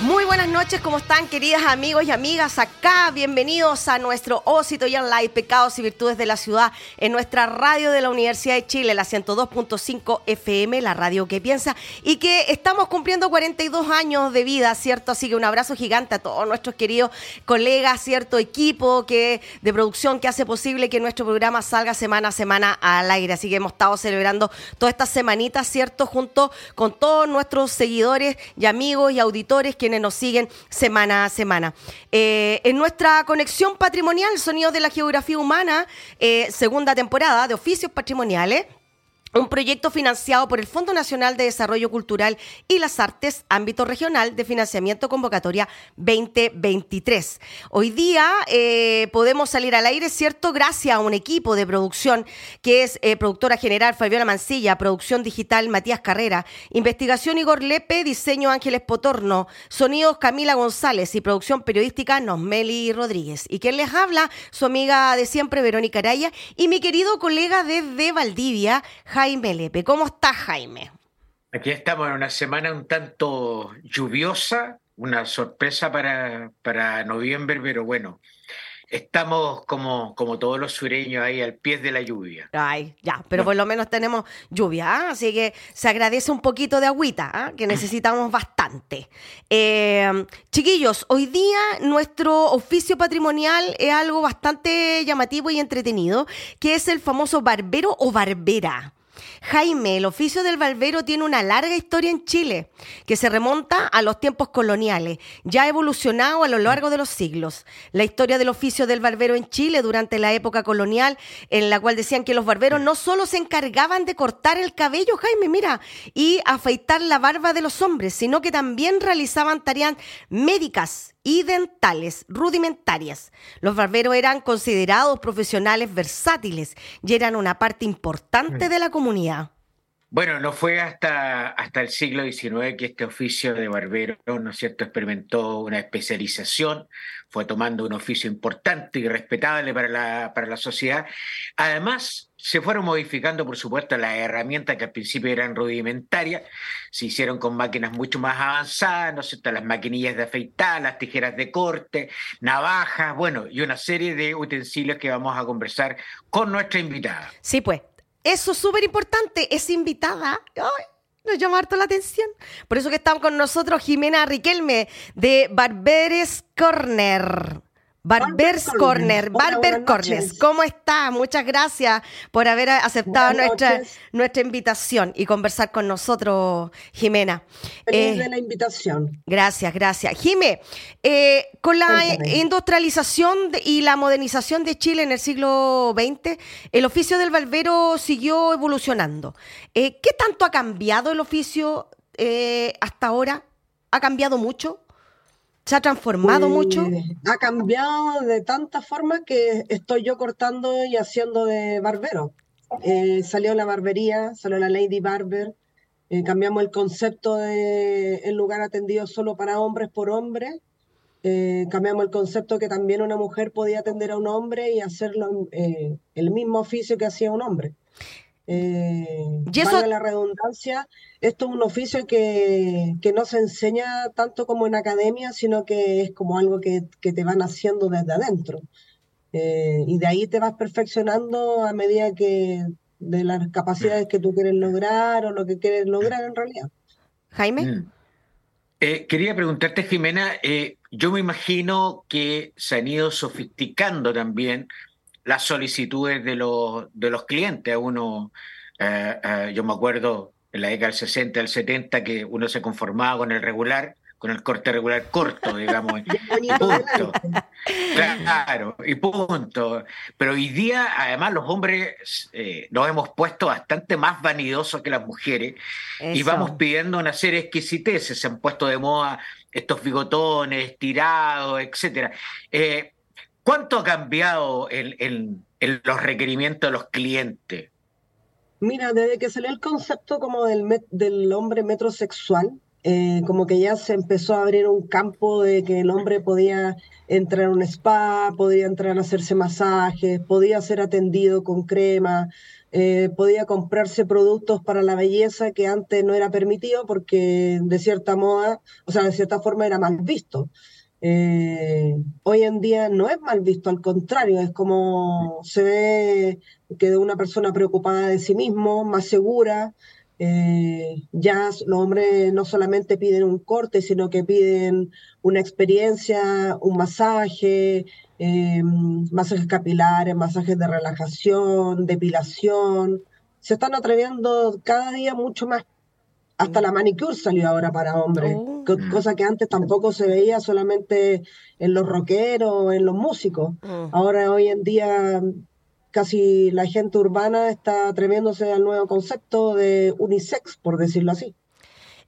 Muy buenas noches, ¿cómo están queridas amigos y amigas? Acá, bienvenidos a nuestro Osito y Live, Pecados y Virtudes de la Ciudad, en nuestra radio de la Universidad de Chile, la 102.5 FM, la radio que piensa, y que estamos cumpliendo 42 años de vida, ¿cierto? Así que un abrazo gigante a todos nuestros queridos colegas, ¿cierto? Equipo que, de producción que hace posible que nuestro programa salga semana a semana al aire. Así que hemos estado celebrando todas estas semanitas, ¿cierto? Junto con todos nuestros seguidores y amigos y auditores quienes nos siguen semana a semana. Eh, en nuestra conexión patrimonial, Sonidos de la Geografía Humana, eh, segunda temporada de oficios patrimoniales, un proyecto financiado por el Fondo Nacional de Desarrollo Cultural y las Artes, ámbito regional de financiamiento convocatoria 2023. Hoy día eh, podemos salir al aire, ¿cierto? Gracias a un equipo de producción que es eh, productora general Fabiola Mancilla, producción digital Matías Carrera, investigación Igor Lepe, diseño Ángeles Potorno, sonidos Camila González y producción periodística Nosmeli Rodríguez. Y quien les habla, su amiga de siempre, Verónica Araya, y mi querido colega desde Valdivia, Jaime Lepe. ¿Cómo estás, Jaime? Aquí estamos en una semana un tanto lluviosa, una sorpresa para, para noviembre, pero bueno, estamos como, como todos los sureños ahí al pie de la lluvia. Ay, ya, pero por lo menos tenemos lluvia, ¿ah? así que se agradece un poquito de agüita, ¿ah? que necesitamos bastante. Eh, chiquillos, hoy día nuestro oficio patrimonial es algo bastante llamativo y entretenido, que es el famoso barbero o barbera. Jaime, el oficio del barbero tiene una larga historia en Chile, que se remonta a los tiempos coloniales, ya ha evolucionado a lo largo de los siglos. La historia del oficio del barbero en Chile durante la época colonial, en la cual decían que los barberos no solo se encargaban de cortar el cabello, Jaime, mira, y afeitar la barba de los hombres, sino que también realizaban tareas médicas y dentales rudimentarias. Los barberos eran considerados profesionales versátiles y eran una parte importante de la comunidad. Bueno, no fue hasta, hasta el siglo XIX que este oficio de barbero, ¿no es cierto?, experimentó una especialización, fue tomando un oficio importante y respetable para la, para la sociedad. Además, se fueron modificando, por supuesto, las herramientas que al principio eran rudimentarias, se hicieron con máquinas mucho más avanzadas, ¿no es cierto?, las maquinillas de afeitar, las tijeras de corte, navajas, bueno, y una serie de utensilios que vamos a conversar con nuestra invitada. Sí, pues, eso es súper importante, es invitada. Ay, nos llama harto la atención. Por eso que estamos con nosotros Jimena Riquelme de Barberes Corner. Barbers Corner, Barber Corners, ¿cómo está? Muchas gracias por haber aceptado nuestra, nuestra invitación y conversar con nosotros, Jimena. Feliz de eh, la invitación. Gracias, gracias. Jime, eh, con la industrialización y la modernización de Chile en el siglo XX, el oficio del barbero siguió evolucionando. Eh, ¿Qué tanto ha cambiado el oficio hasta ahora? ¿Ha cambiado mucho? ¿Se ha transformado mucho? Pues, ha cambiado de tantas formas que estoy yo cortando y haciendo de barbero. Eh, salió la barbería, salió la Lady Barber, eh, cambiamos el concepto de el lugar atendido solo para hombres por hombres, eh, cambiamos el concepto que también una mujer podía atender a un hombre y hacerlo el mismo oficio que hacía un hombre. Eh, ¿Y eso... la redundancia, esto es un oficio que, que, no se enseña tanto como en academia, sino que es como algo que, que te van haciendo desde adentro. Eh, y de ahí te vas perfeccionando a medida que de las capacidades que tú quieres lograr o lo que quieres lograr en realidad. Jaime. Mm. Eh, quería preguntarte, Jimena, eh, yo me imagino que se han ido sofisticando también las solicitudes de los, de los clientes. Uno, eh, yo me acuerdo en la década del 60, del 70, que uno se conformaba con el regular con el corte regular corto, digamos, y punto. Claro, y punto. Pero hoy día, además, los hombres eh, nos hemos puesto bastante más vanidosos que las mujeres y vamos pidiendo una serie de exquisiteces. Se han puesto de moda estos bigotones, tirados, etcétera. Eh, ¿Cuánto ha cambiado en, los requerimientos de los clientes? Mira, desde que salió el concepto como del, del hombre metrosexual, eh, como que ya se empezó a abrir un campo de que el hombre podía entrar a un spa, podía entrar a hacerse masajes, podía ser atendido con crema, eh, podía comprarse productos para la belleza que antes no era permitido porque de cierta moda, o sea, de cierta forma era mal visto. Eh, hoy en día no es mal visto, al contrario, es como se ve que de una persona preocupada de sí mismo, más segura, eh, ya los hombres no solamente piden un corte, sino que piden una experiencia, un masaje, eh, masajes capilares, masajes de relajación, depilación. Se están atreviendo cada día mucho más. Hasta la manicure salió ahora para hombres, oh. cosa que antes tampoco se veía solamente en los rockeros, en los músicos. Mm. Ahora hoy en día casi la gente urbana está atreviéndose al nuevo concepto de unisex, por decirlo así.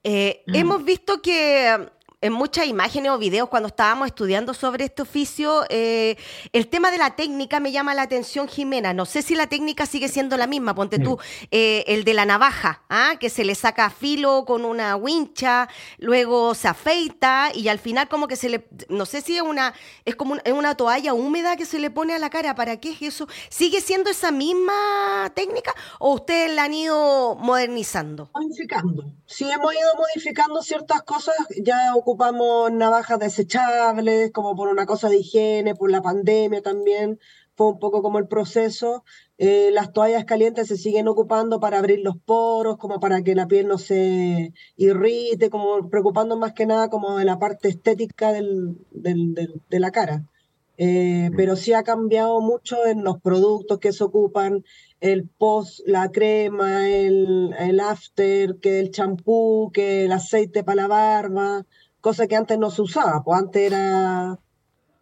Eh, mm. Hemos visto que en muchas imágenes o videos cuando estábamos estudiando sobre este oficio, eh, el tema de la técnica me llama la atención, Jimena. No sé si la técnica sigue siendo la misma. Ponte tú, eh, el de la navaja, ¿ah? que se le saca filo con una wincha, luego se afeita y al final como que se le, no sé si es una, es como una toalla húmeda que se le pone a la cara. ¿Para qué es eso? ¿Sigue siendo esa misma técnica o ustedes la han ido modernizando? Modificando. Sí, hemos ido modificando ciertas cosas. Ya ocupamos navajas desechables, como por una cosa de higiene, por la pandemia también, fue un poco como el proceso. Eh, las toallas calientes se siguen ocupando para abrir los poros, como para que la piel no se irrite, como preocupando más que nada como de la parte estética del, de la cara. Eh, pero sí ha cambiado mucho en los productos que se ocupan, el post, la crema, el, el after, que el champú, que el aceite para la barba cosa que antes no se usaba, pues antes era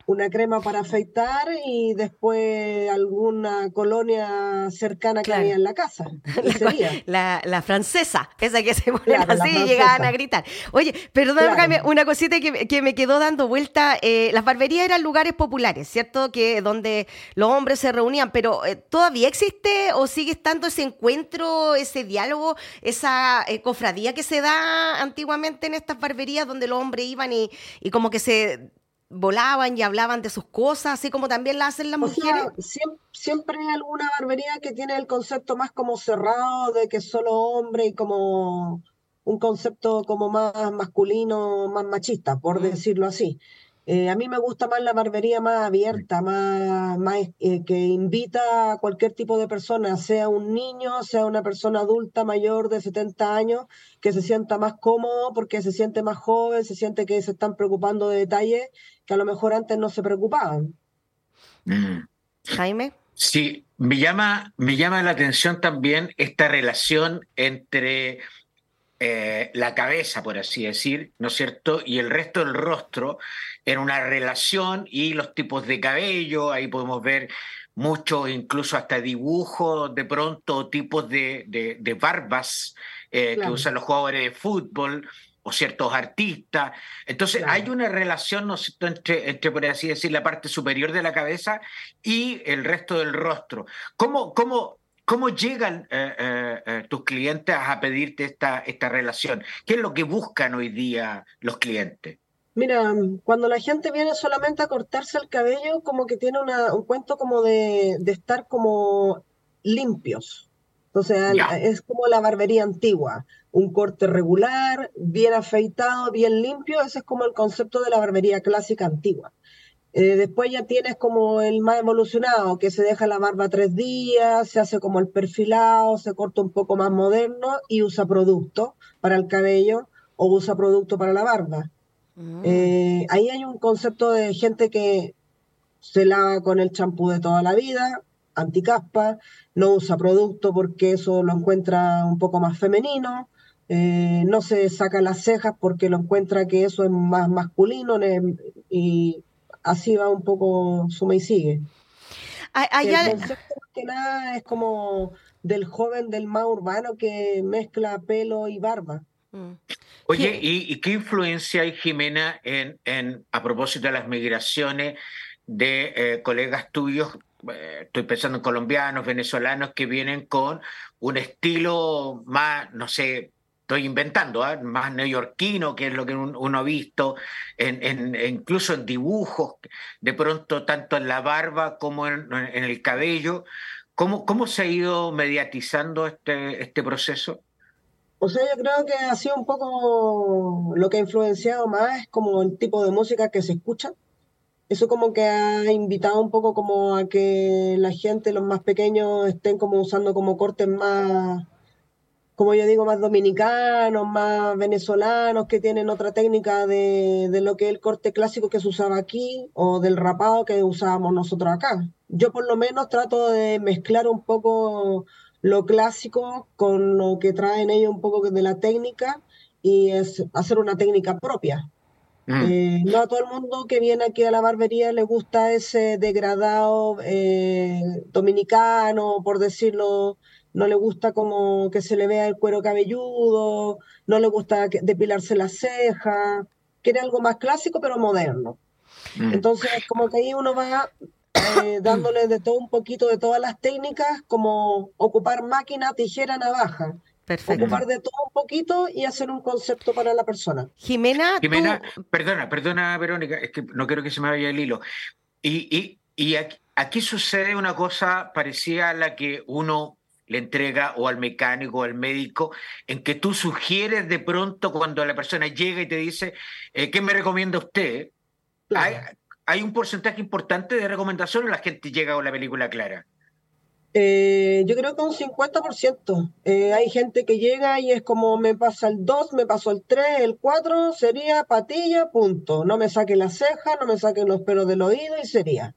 una crema para afeitar y después alguna colonia cercana que había en la casa. La, la, francesa, esa que se ponían así y llegaban a gritar. Oye, perdóname, una cosita que, que, me quedó dando vuelta. Eh, las barberías eran lugares populares, ¿cierto? Que donde los hombres se reunían, pero eh, ¿todavía existe o sigue estando ese encuentro, ese diálogo, esa eh, cofradía que se da antiguamente en estas barberías donde los hombres iban y, y como que se volaban y hablaban de sus cosas, así como también la hacen las mujeres. siempre, hay alguna barbería que tiene el concepto más como cerrado de que solo hombre y como un concepto como más masculino, más machista, por mm. decirlo así. Eh, a mí me gusta más la barbería más abierta, más, más eh, que invita a cualquier tipo de persona, sea un niño, sea una persona adulta mayor de 70 años, que se sienta más cómodo porque se siente más joven, se siente que se están preocupando de detalles que a lo mejor antes no se preocupaban. Mm. Jaime. Sí, me llama, me llama la atención también esta relación entre eh, la cabeza, por así decir, ¿no es cierto? Y el resto del rostro en una relación y los tipos de cabello, ahí podemos ver mucho, incluso hasta dibujos de pronto, tipos de, de, barbas eh, que usan los jugadores de fútbol o ciertos artistas. Entonces hay una relación, ¿no entre, entre, por así decir, la parte superior de la cabeza y el resto del rostro. ¿Cómo, cómo, ¿Cómo llegan eh, eh, eh, tus clientes a pedirte esta, esta relación? ¿Qué es lo que buscan hoy día los clientes? Mira, cuando la gente viene solamente a cortarse el cabello, como que tiene un cuento como de, estar como limpios. Entonces es como la barbería antigua, un corte regular, bien afeitado, bien limpio, ese es como el concepto de la barbería clásica antigua. Eh, después ya tienes como el más evolucionado, que se deja la barba tres días, se hace como el perfilado, se corta un poco más moderno y usa producto para el cabello o usa producto para la barba. Mm. Eh, ahí hay un concepto de gente que se lava con el champú de toda la vida, anticaspa, no usa producto porque eso lo encuentra un poco más femenino, eh, no se saca las cejas porque lo encuentra que eso es más masculino y así va un poco suma y sigue. el concepto que nada es como del joven del más urbano que mezcla pelo y barba. Mm. Oye, ¿y, qué influencia hay, Jimena, en, en, a propósito de las migraciones de eh, colegas tuyos? Eh, estoy pensando en colombianos, venezolanos que vienen con un estilo más, no sé, estoy inventando, ¿ah? más neoyorquino, que es lo que uno ha visto, en, incluso en dibujos, de pronto tanto en la barba como en, el cabello. ¿Cómo, ¿Cómo se ha ido mediatizando este, este proceso? O sea, yo creo que ha sido un poco lo que ha influenciado más, es como el tipo de música que se escucha. Eso como que ha invitado un poco como a que la gente, los más pequeños, estén como usando como cortes más como yo digo, más dominicanos, más venezolanos, que tienen otra técnica de, lo que es el corte clásico que se usaba aquí o del rapado que usábamos nosotros acá. Yo por lo menos trato de mezclar un poco lo clásico con lo que traen ellos un poco de la técnica y es hacer una técnica propia. Mm. Eh, no a todo el mundo que viene aquí a la barbería le gusta ese degradado eh, dominicano, por decirlo no le gusta como que se le vea el cuero cabelludo, no le gusta depilarse las cejas, quiere algo más clásico pero moderno. Mm. Entonces, como que ahí uno va eh, dándole de todo un poquito de todas las técnicas, como ocupar máquina, tijera, navaja. Perfecto. Ocupar de todo un poquito y hacer un concepto para la persona. Jimena, Jimena, perdona, perdona, Verónica, es que no quiero que se me vaya el hilo. Y, y, y aquí, aquí, sucede una cosa parecida a la que uno le entrega o al mecánico o al médico, en que tú sugieres de pronto cuando la persona llega y te dice, eh, ¿qué me recomienda usted? Hay, un porcentaje importante de recomendaciones o la gente llega con la película clara? Eh, yo creo que un 50%. Eh, hay gente que llega y es como me pasa el 2, me pasó el 3, el 4, sería patilla, punto. No me saquen las cejas, no me saquen los pelos del oído y sería.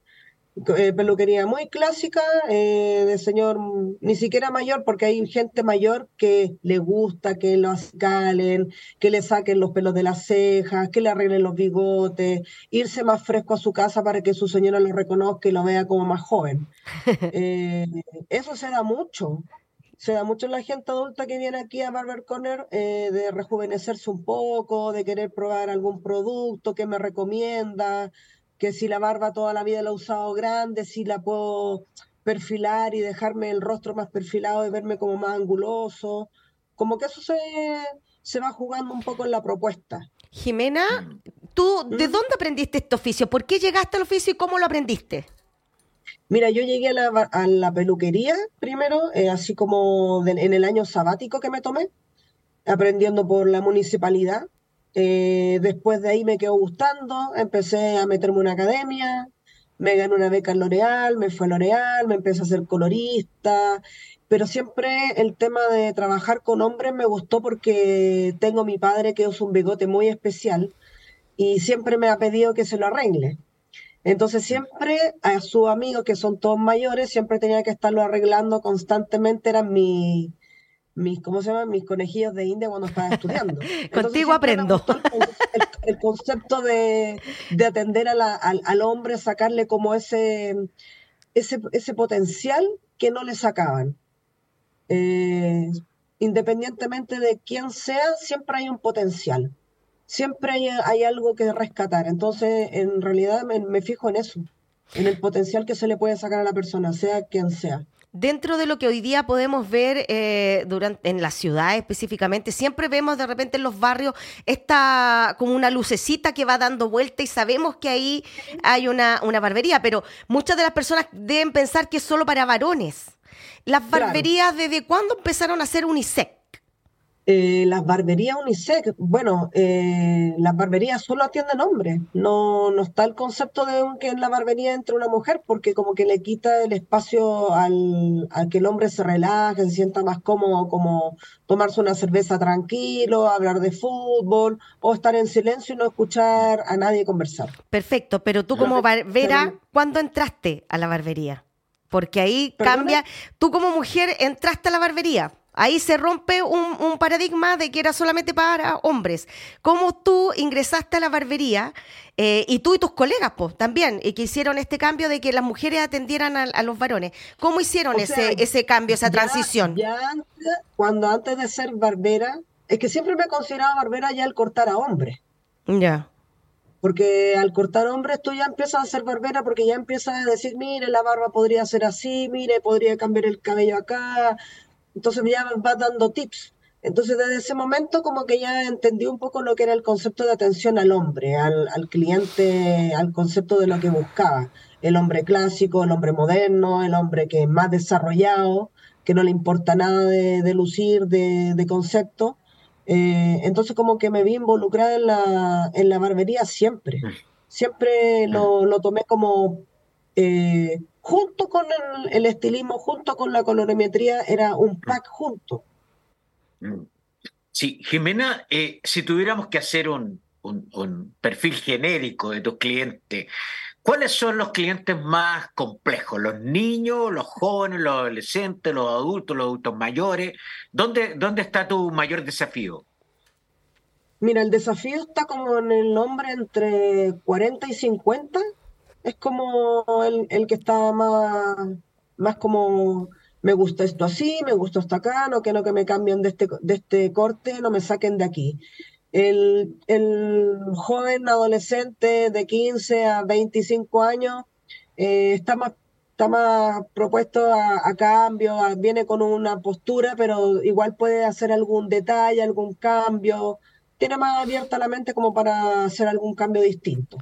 Eh, peluquería muy clásica, eh, de señor ni siquiera mayor, porque hay gente mayor que le gusta que lo calen, que le saquen los pelos de las cejas, que le arreglen los bigotes, irse más fresco a su casa para que su señora lo reconozca y lo vea como más joven. Eh, eso se da mucho. Se da mucho en la gente adulta que viene aquí a Barber Corner de rejuvenecerse un poco, de querer probar algún producto que me recomienda, que si la barba toda la vida la he usado grande, si la puedo perfilar y dejarme el rostro más perfilado y verme como más anguloso. Como que eso se, se va jugando un poco en la propuesta. Jimena, mm. ¿tú de ¿Mm? dónde aprendiste este oficio? ¿Por qué llegaste al oficio y cómo lo aprendiste? Mira, yo llegué a la, peluquería primero, eh, así como en el año sabático que me tomé, aprendiendo por la municipalidad. Eh, después de ahí me quedó gustando, empecé a meterme en una academia, me gané una beca en L'Oreal, me fue a L'Oreal, me empecé a ser colorista, pero siempre el tema de trabajar con hombres me gustó porque tengo mi padre que usa un bigote muy especial y siempre me ha pedido que se lo arregle. Entonces siempre a sus amigos que son todos mayores, siempre tenía que estarlo arreglando constantemente, eran mi, mis, ¿cómo se llama? Mis conejillos de India cuando estaba estudiando. Contigo aprendo. El, concepto de, atender al, hombre, sacarle como ese, ese, ese potencial que no le sacaban. Eh, independientemente de quién sea, siempre hay un potencial. Siempre hay, algo que rescatar. Entonces, en realidad me fijo en eso. en el potencial que se le puede sacar a la persona, sea quien sea dentro de lo que hoy día podemos ver eh, durante, en la ciudad específicamente, siempre vemos de repente en los barrios esta como una lucecita que va dando vuelta y sabemos que ahí hay una, una barbería, pero muchas de las personas deben pensar que es solo para varones. Las barberías, ¿desde cuándo empezaron a ser unisex? Eh, las barberías unisex, bueno, eh, las barberías solo atienden hombres, no, no está el concepto de que en la barbería entre una mujer, porque como que le quita el espacio al, que el hombre se relaje, se sienta más cómodo, como tomarse una cerveza tranquilo, hablar de fútbol, o estar en silencio y no escuchar a nadie conversar. Perfecto, pero tú como barbera, ¿cuándo entraste a la barbería? Porque ahí cambia, tú como mujer entraste a la barbería, Ahí se rompe un, paradigma de que era solamente para hombres. ¿Cómo tú ingresaste a la barbería eh, y tú y tus colegas pues, también, y que hicieron este cambio de que las mujeres atendieran a, los varones? ¿Cómo hicieron ese, ese cambio, esa transición? Ya antes, cuando antes de ser barbera, es que siempre me he considerado barbera ya al cortar a hombres. Ya. Porque al cortar hombres tú ya empiezas a ser barbera porque ya empiezas a decir, mire, la barba podría ser así, mire, podría cambiar el cabello acá, entonces ya va dando tips. Entonces desde ese momento como que ya entendí un poco lo que era el concepto de atención al hombre, al, cliente, al concepto de lo que buscaba. El hombre clásico, el hombre moderno, el hombre que es más desarrollado, que no le importa nada de, lucir, de, concepto. Eh, entonces como que me vi involucrada en la, en la barbería siempre. Siempre lo, lo tomé como eh, junto con el, estilismo, junto con la colorimetría, era un mm. pack junto. Mm. Sí, Jimena, eh, si tuviéramos que hacer un, perfil genérico de tus clientes, ¿cuáles son los clientes más complejos? ¿Los niños, los jóvenes, los adolescentes, los adultos, los adultos mayores? ¿Dónde, dónde está tu mayor desafío? Mira, el desafío está como en el nombre entre 40 y 50 es como el, que está más, más como me gusta esto así, me gusta esto acá, no que no que me cambien de este, de este corte, no me saquen de aquí. El, joven adolescente de 15 a 25 años eh, está más está más propuesto a, cambio, viene con una postura, pero igual puede hacer algún detalle, algún cambio, tiene más abierta la mente como para hacer algún cambio distinto.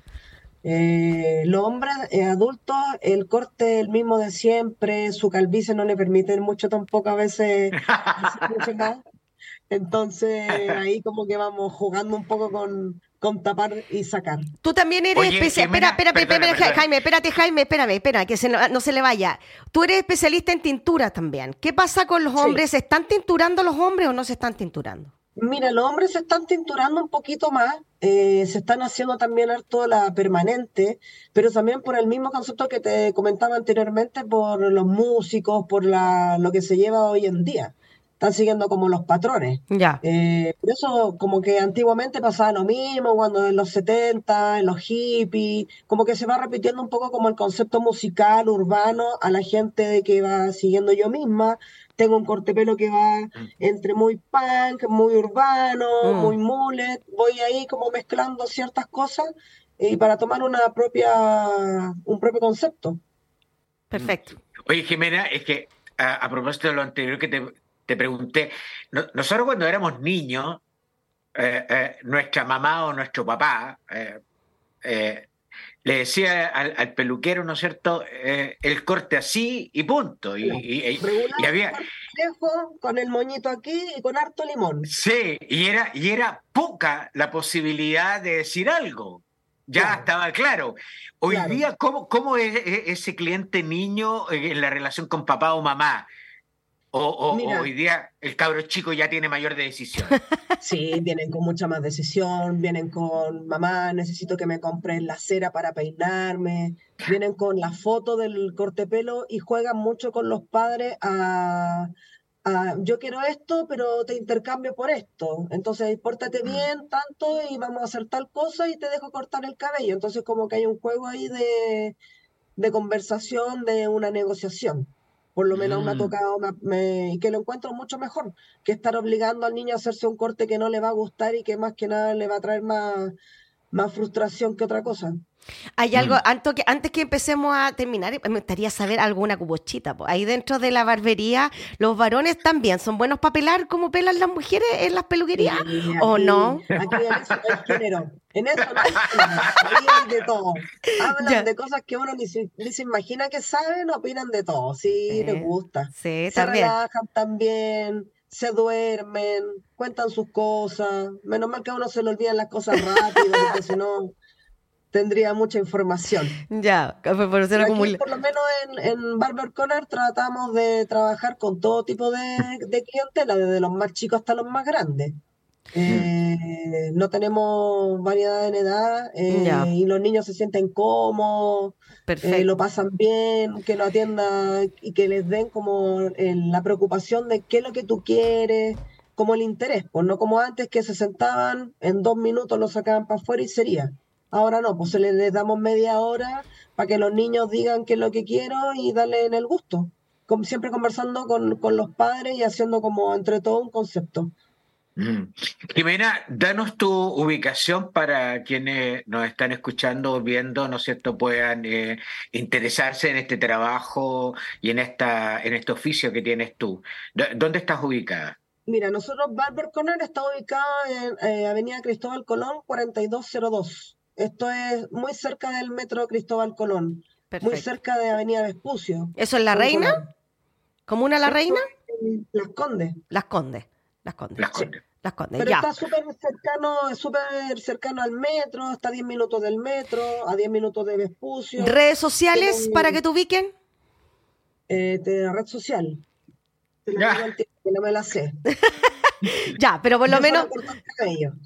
Eh, los hombres eh, adultos, el corte el mismo de siempre, su calvicie no le permite mucho tampoco a veces Entonces ahí como que vamos jugando un poco con, con tapar y sacar. Tú también eres especialista. Espera, espera, espera, Jaime, espérate, Jaime, espérame, espera, que no, se le vaya. Tú eres especialista en tintura también. ¿Qué pasa con los hombres? ¿Se están tinturando los hombres o no se están tinturando? Mira, los hombres se están tinturando un poquito más, eh, se están haciendo también harto la permanente, pero también por el mismo concepto que te comentaba anteriormente, por los músicos, por la, lo que se lleva hoy en día. Están siguiendo como los patrones. Ya. Eh, por eso, como que antiguamente pasaba lo mismo, cuando en los 70, en los hippies, como que se va repitiendo un poco como el concepto musical, urbano, a la gente que va siguiendo yo misma tengo un corte pelo que va mm. entre muy punk, muy urbano, mm. muy mullet, voy ahí como mezclando ciertas cosas y para tomar una propia, un propio concepto. Perfecto. Oye, Jimena, es que a, propósito de lo anterior que te, pregunté, nosotros cuando éramos niños, eh, eh, nuestra mamá o nuestro papá eh, le decía al, peluquero, ¿no es cierto?, eh, el corte así y punto. Y, había... Con el moñito aquí y con harto limón. Sí, y era, y era poca la posibilidad de decir algo. Ya estaba claro. Hoy día, ¿cómo, ¿cómo es ese cliente niño en la relación con papá o mamá? O, hoy día el cabro chico ya tiene mayor decisión. Sí, vienen con mucha más decisión, vienen con mamá, necesito que me compren la cera para peinarme, vienen con la foto del corte pelo y juegan mucho con los padres a, yo quiero esto, pero te intercambio por esto. Entonces, pórtate mm. bien tanto y vamos a hacer tal cosa y te dejo cortar el cabello. Entonces, como que hay un juego ahí de, de conversación, de una negociación por lo menos me ha mm. tocado y que lo encuentro mucho mejor que estar obligando al niño a hacerse un corte que no le va a gustar y que más que nada le va a traer más, más frustración que otra cosa. Hay algo, mm. antes, que, antes que empecemos a terminar, me gustaría saber alguna cubochita. Ahí dentro de la barbería, ¿los varones también son buenos para pelar como pelan las mujeres en las peluquerías? ¿O no? Aquí en eso no hay género. En eso no hay género. de todo. Hablan de cosas que uno ni se, ni se, imagina que saben, opinan de todo. Sí, les gusta. Sí, se relajan también se duermen, cuentan sus cosas. Menos mal que a uno se le olvidan las cosas rápido, porque si no tendría mucha información. Ya, por, por lo menos en, en, Barber Corner tratamos de trabajar con todo tipo de, de clientela, desde los más chicos hasta los más grandes. Eh, no tenemos variedad en edad eh, y los niños se sienten cómodos, eh, lo pasan bien, que lo atiendan y que les den como la preocupación de qué es lo que tú quieres, como el interés, pues no como antes que se sentaban, en dos minutos lo sacaban para afuera y sería. Ahora no, pues les, damos media hora para que los niños digan qué es lo que quiero y darle en el gusto. Como siempre conversando con, los padres y haciendo como entre todo un concepto. Mm. Jimena, danos tu ubicación para quienes nos están escuchando o viendo, ¿no es cierto?, puedan eh, interesarse en este trabajo y en, esta, en este oficio que tienes tú. ¿Dónde estás ubicada? Mira, nosotros Barber Corner está ubicada en eh, Avenida Cristóbal Colón 4202. Esto es muy cerca del metro Cristóbal Colón, muy cerca de Avenida Vespucio. ¿Eso es La Reina? ¿Comuna La Reina? Las Condes. Las Condes. Las Condes. Las Condes. Las Condes. Pero está súper cercano, súper cercano al metro, está a 10 minutos del metro, a 10 minutos de Vespucio. ¿Redes sociales para que te ubiquen? Eh, de red social. La que no me la sé. ya, pero por lo menos.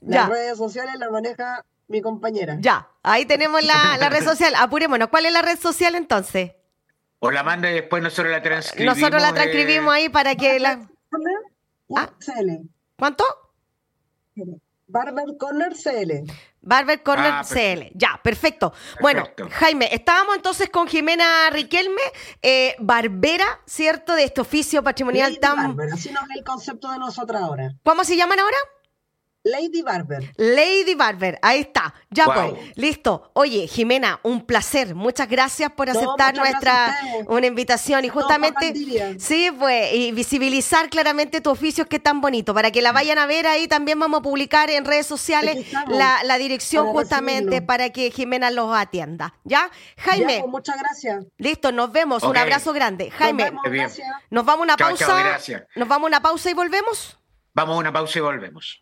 Las redes sociales las maneja mi compañera. Ya, ahí tenemos la, red social. Apurémonos. ¿Cuál es la red social entonces? O la manda y después nosotros la transcribimos. Nosotros la transcribimos ahí para que la. ¿Ah? ¿Cuánto? Barber Corner CL. Barber Corner ah, CL. Ya, perfecto. Bueno, Jaime, estábamos entonces con Jimena Riquelme, eh, barbera, ¿cierto? De este oficio patrimonial tan. Barber, así nos el concepto de nosotros ahora. ¿Cómo se llaman ahora? Lady Barber. Lady Barber, ahí está. Ya pues, listo. Oye, Jimena, un placer. Muchas gracias por aceptar nuestra una invitación y justamente sí, pues y visibilizar claramente tu oficio que es tan bonito para que la vayan a ver ahí también vamos a publicar en redes sociales la, dirección justamente para que Jimena los atienda. ¿Ya? Jaime. Pues, muchas gracias. Listo, nos vemos. Un abrazo grande. Jaime. Nos vamos, a una pausa. nos vamos a una pausa y volvemos. Vamos a una pausa y volvemos.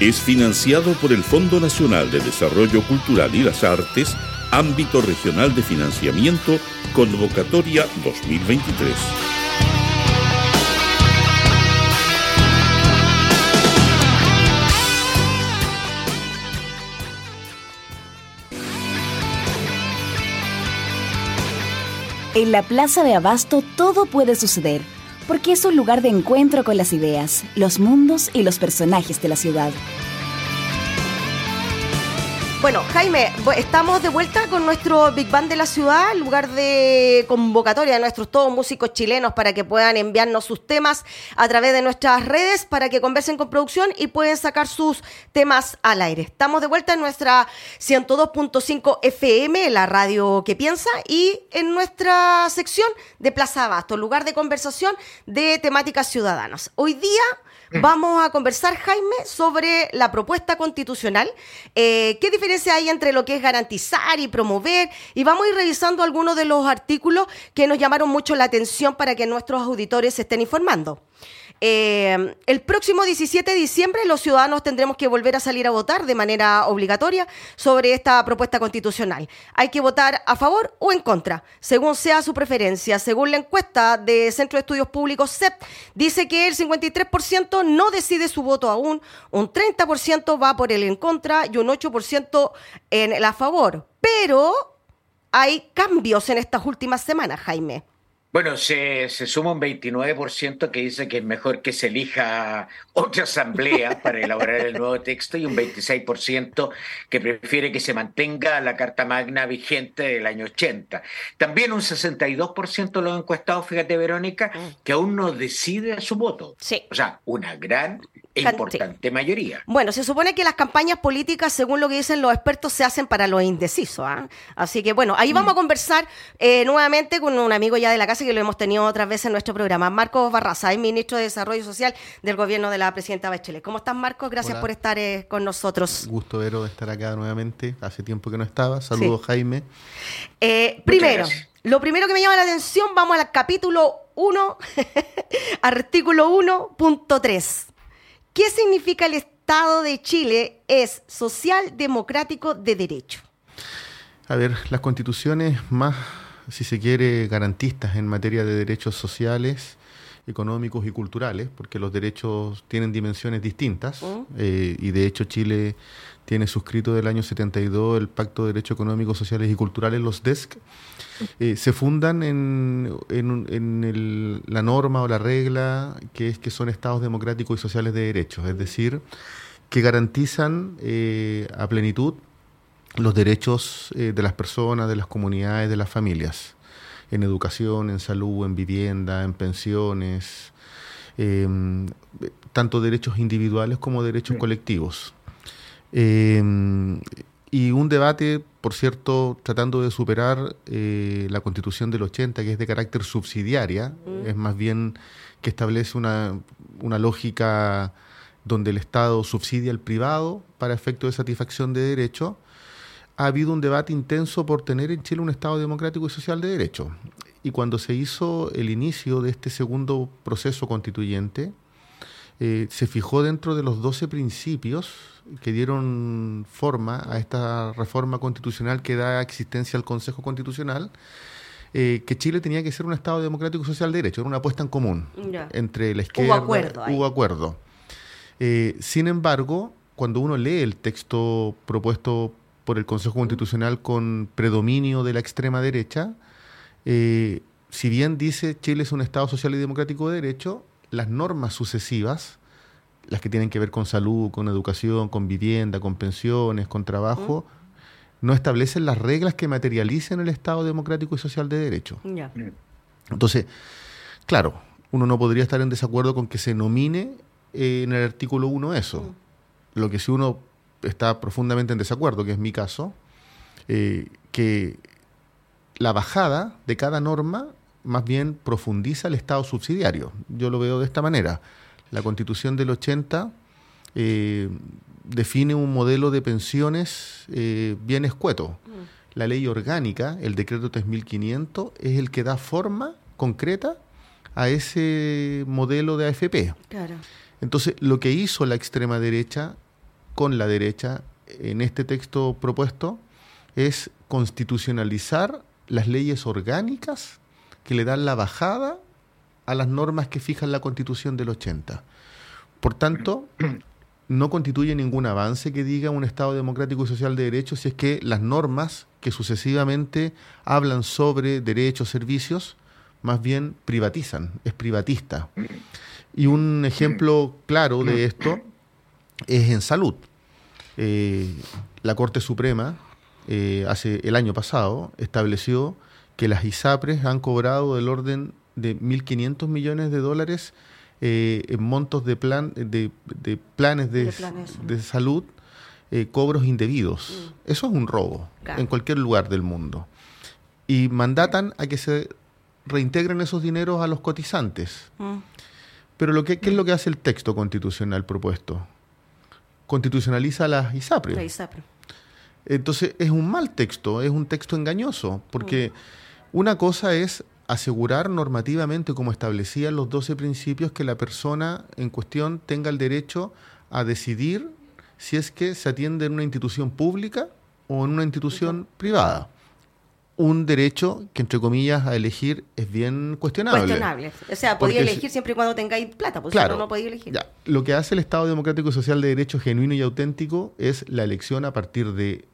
es financiado por el Fondo Nacional de Desarrollo Cultural y las Artes, ámbito regional de financiamiento, convocatoria 2023. En la Plaza de Abasto todo puede suceder porque es un lugar de encuentro con las ideas, los mundos y los personajes de la ciudad. Bueno, Jaime, estamos de vuelta con nuestro Big Band de la ciudad, lugar de convocatoria de nuestros todos músicos chilenos para que puedan enviarnos sus temas a través de nuestras redes para que conversen con producción y pueden sacar sus temas al aire. Estamos de vuelta en nuestra 102.5 FM, la radio que piensa, y en nuestra sección de Plaza Abasto, lugar de conversación de temáticas ciudadanas. Hoy día Vamos a conversar, Jaime, sobre la propuesta constitucional. Eh, ¿Qué diferencia hay entre lo que es garantizar y promover? Y vamos a ir revisando algunos de los artículos que nos llamaron mucho la atención para que nuestros auditores se estén informando. Eh, el próximo 17 de diciembre los ciudadanos tendremos que volver a salir a votar de manera obligatoria sobre esta propuesta constitucional. Hay que votar a favor o en contra, según sea su preferencia. Según la encuesta de Centro de Estudios Públicos CEP, dice que el 53% no decide su voto aún, un 30% va por el en contra y un 8% en el a favor. Pero hay cambios en estas últimas semanas, Jaime. Bueno, se, se, suma un 29% que dice que es mejor que se elija otra asamblea para elaborar el nuevo texto y un 26% que prefiere que se mantenga la Carta Magna vigente del año 80. También un 62% de los encuestados, fíjate Verónica, mm. que aún no decide su voto. Sí. O sea, una gran importante mayoría. Bueno, se supone que las campañas políticas, según lo que dicen los expertos, se hacen para los indecisos. ¿ah? Así que bueno, ahí vamos a mm. conversar eh, nuevamente con un amigo ya de la casa que lo hemos tenido otras veces en nuestro programa, Marcos Barraza, es ministro de Desarrollo Social del gobierno de la presidenta Bachelet. ¿Cómo estás, Marcos? Gracias por estar eh, con nosotros. Gusto, Vero, de estar acá nuevamente. Hace tiempo que no estaba. Saludos, Jaime. Eh, primero, lo primero que me llama la atención, vamos al capítulo 1, artículo 1.3. ¿Qué significa el Estado de Chile es social democrático de derecho? A ver, las constituciones más, si se quiere, garantistas en materia de derechos sociales, económicos y culturales, porque los derechos tienen dimensiones distintas, mm. eh, y de hecho Chile tiene suscrito del año 72 el Pacto de Derechos Económicos, Sociales y Culturales, los DESC, eh, se fundan en, en, la norma o la regla que es que son estados democráticos y sociales de derechos, es decir, que garantizan eh, a plenitud los derechos eh, de las personas, de las comunidades, de las familias, en educación, en salud, en vivienda, en pensiones, em, tanto derechos individuales como derechos colectivos. Em, y un debate, por cierto, tratando de superar eh, la constitución del 80, que es de carácter subsidiaria, mm. es más bien que establece una, una lógica donde el Estado subsidia al privado para efecto de satisfacción de derechos, ha habido un debate intenso por tener en Chile un Estado democrático y social de derecho. Y cuando se hizo el inicio de este segundo proceso constituyente, eh, se fijó dentro de los 12 principios que dieron forma a esta reforma constitucional que da existencia al Consejo Constitucional, eh, que Chile tenía que ser un Estado democrático social de derecho, era una apuesta en común entre la izquierda. Hubo acuerdo. Hubo acuerdo. Eh, sin embargo, cuando uno lee el texto propuesto por el Consejo Constitucional con predominio de la extrema derecha, si bien dice Chile es un Estado social y democrático de derecho, las normas sucesivas, las que tienen que ver con salud, con educación, con vivienda, con pensiones, con trabajo, no establecen las reglas que materialicen el Estado democrático y social de derecho. Entonces, claro, uno no podría estar en desacuerdo con que se nomine eh, en el artículo 1 eso. Lo que si uno está profundamente en desacuerdo, que es mi caso, eh, que la bajada de cada norma más bien profundiza el Estado subsidiario. Yo lo veo de esta manera. La Constitución del 80 eh, define un modelo de pensiones eh, bien escueto. Mm. La ley orgánica, el decreto 3500, es el que da forma concreta a ese modelo de AFP. Entonces, lo que hizo la extrema derecha con la derecha en este texto propuesto es constitucionalizar las leyes orgánicas que le dan la bajada a las normas que fijan la Constitución del 80. Por tanto, no constituye ningún avance que diga un Estado democrático y social de derechos si es que las normas que sucesivamente hablan sobre derechos, servicios, más bien privatizan, es privatista. Y un ejemplo claro de esto es en salud. Eh, la Corte Suprema, eh, hace el año pasado, estableció que las ISAPRES han cobrado del orden de 1.500 millones de dólares eh, en montos de, plan, de, planes de, de, salud, eh, cobros indebidos. Mm. Eso es un robo en cualquier lugar del mundo. Y mandatan a que se reintegren esos dineros a los cotizantes. Mm. Pero lo que, ¿qué es lo que hace el texto constitucional propuesto? Constitucionaliza las ISAPRES. La ISAPRE. Entonces es un mal texto, es un texto engañoso, porque... Mm. Una cosa es asegurar normativamente, como establecían los 12 principios, que la persona en cuestión tenga el derecho a decidir si es que se atiende en una institución pública o en una institución privada. Un derecho que, entre comillas, a elegir es bien cuestionable. Cuestionable. O sea, podía elegir siempre y cuando tengáis plata, porque claro, no, podía elegir. Lo que hace el Estado Democrático y Social de Derecho genuino y auténtico es la elección a partir de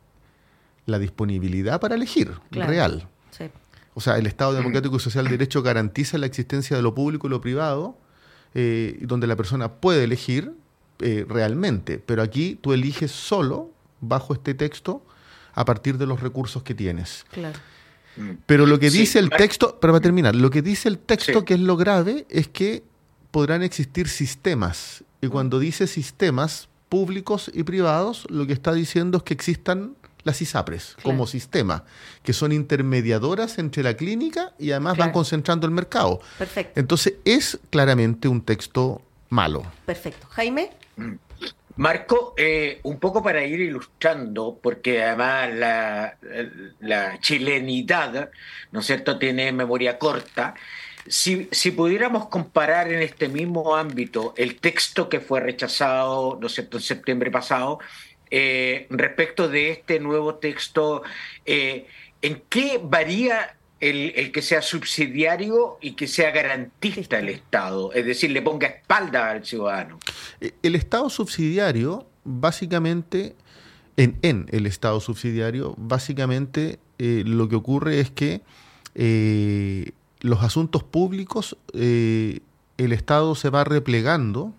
la disponibilidad para elegir, real. O sea, el Estado Democrático y Social de Derecho garantiza la existencia de lo público y lo privado, eh, donde la persona puede elegir eh, realmente, pero aquí tú eliges solo, bajo este texto, a partir de los recursos que tienes. Claro. Pero lo que dice el texto, para terminar, lo que dice el texto, que es lo grave, es que podrán existir sistemas. Y mm. cuando dice sistemas públicos y privados, lo que está diciendo es que existan las ISAPRES como sistema, que son intermediadoras entre la clínica y además van concentrando el mercado. Perfecto. Entonces es claramente un texto malo. Perfecto. Jaime. Marco, eh, un poco para ir ilustrando, porque además la, la, chilenidad, ¿no es cierto?, tiene memoria corta. Si, si, pudiéramos comparar en este mismo ámbito el texto que fue rechazado, ¿no es cierto?, en septiembre pasado, eh, respecto de este nuevo texto, eh, ¿en qué varía el, que sea subsidiario y que sea garantista el Estado, es decir, le ponga espalda al ciudadano. Eh, el Estado subsidiario, básicamente, en, en el Estado subsidiario, básicamente eh, lo que ocurre es que eh, los asuntos públicos, el Estado se va replegando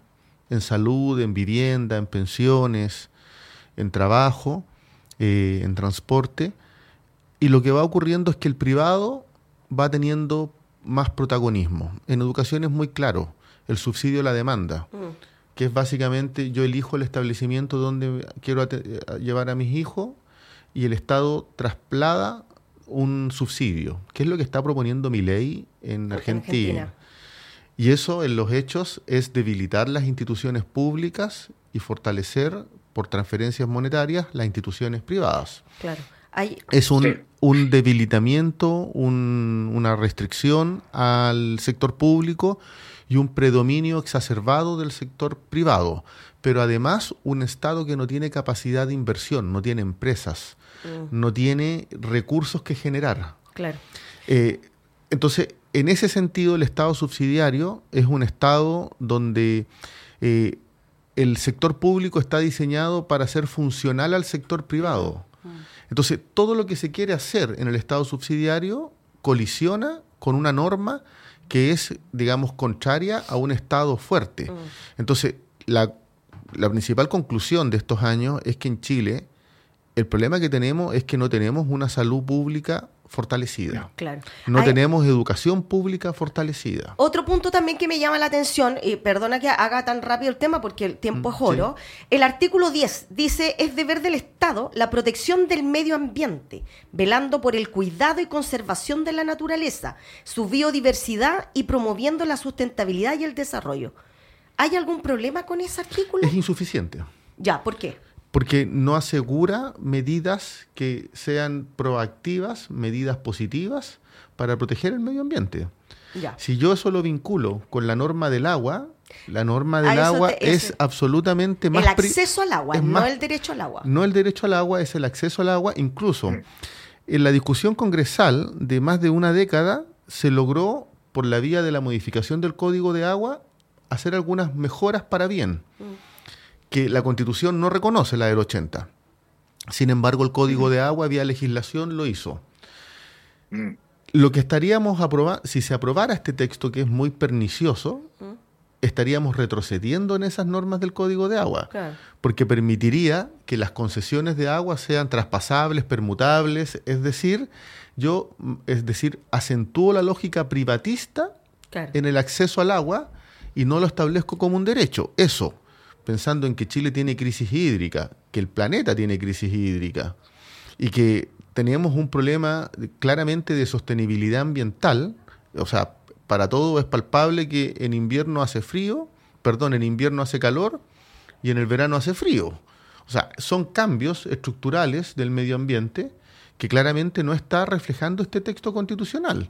en salud, en vivienda, en pensiones, en trabajo, en transporte, y lo que va ocurriendo es que el privado va teniendo más protagonismo. En educación es muy claro, el subsidio a la demanda, mm. que es básicamente yo elijo el establecimiento donde quiero llevar a mis hijos y el Estado trasplada un subsidio, que es lo que está proponiendo mi ley en Argentina. Y eso en los hechos es debilitar las instituciones públicas y fortalecer por transferencias monetarias las instituciones privadas. Claro es un, un debilitamiento, una restricción al sector público y un predominio exacerbado del sector privado, pero además un Estado que no tiene capacidad de inversión, no tiene empresas, mm. no tiene recursos que generar. Claro. Eh, entonces, en ese sentido, el Estado subsidiario es un Estado donde eh, el sector público está diseñado para ser funcional al sector privado. Entonces, todo lo que se quiere hacer en el Estado subsidiario colisiona con una norma que es, digamos, contraria a un Estado fuerte. Entonces, la, la principal conclusión de estos años es que en Chile el problema que tenemos es que no tenemos una salud pública fortalecida. Claro. No tenemos educación pública fortalecida. Otro punto también que me llama la atención, y perdona que haga tan rápido el tema porque el tiempo mm, es oro, el artículo 10 dice, es deber del Estado la protección del medio ambiente, velando por el cuidado y conservación de la naturaleza, su biodiversidad y promoviendo la sustentabilidad y el desarrollo. ¿Hay algún problema con ese artículo? Es insuficiente. Ya, ¿por qué? Porque no asegura medidas que sean proactivas, medidas positivas para proteger el medio ambiente. Si yo eso lo vinculo con la norma del agua, la norma del agua es, absolutamente más... El acceso al agua, no el derecho al agua. No el derecho al agua, es el acceso al agua. Incluso en la discusión congresal de más de una década se logró, por la vía de la modificación del código de agua, hacer algunas mejoras para bien. Mm que la Constitución no reconoce la del 80. Sin embargo, el Código de Agua, vía legislación, lo hizo. Mm. Lo que estaríamos aprobando, si se aprobara este texto que es muy pernicioso, mm. estaríamos retrocediendo en esas normas del Código de Agua, porque permitiría que las concesiones de agua sean traspasables, permutables, es decir, yo, es decir, acentúo la lógica privatista en el acceso al agua y no lo establezco como un derecho. Eso pensando en que Chile tiene crisis hídrica, que el planeta tiene crisis hídrica y que tenemos un problema claramente de sostenibilidad ambiental, o sea, para todo es palpable que en invierno hace frío, perdón, en invierno hace calor y en el verano hace frío. O sea, son cambios estructurales del medio ambiente que claramente no está reflejando este texto constitucional.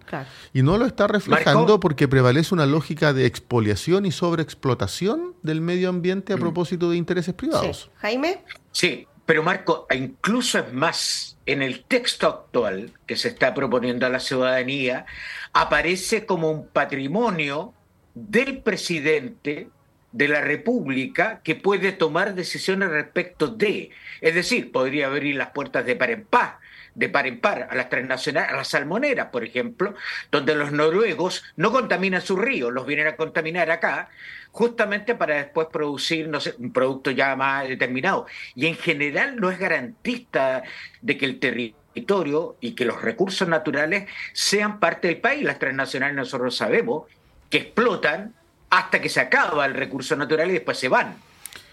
Y no lo está reflejando porque prevalece una lógica de expoliación y sobreexplotación del medio ambiente a mm. propósito de intereses privados. Jaime. Sí, pero Marco, incluso es más, en el texto actual que se está proponiendo a la ciudadanía, aparece como un patrimonio del presidente de la República que puede tomar decisiones respecto de, es decir, podría abrir las puertas de par en paz de par en par a las transnacionales, a las salmoneras, por ejemplo, donde los noruegos no contaminan sus ríos, los vienen a contaminar acá, justamente para después producir no sé, un producto ya más determinado. Y en general no es garantista de que el territorio y que los recursos naturales sean parte del país. Las transnacionales nosotros sabemos que explotan hasta que se acaba el recurso natural y después se van.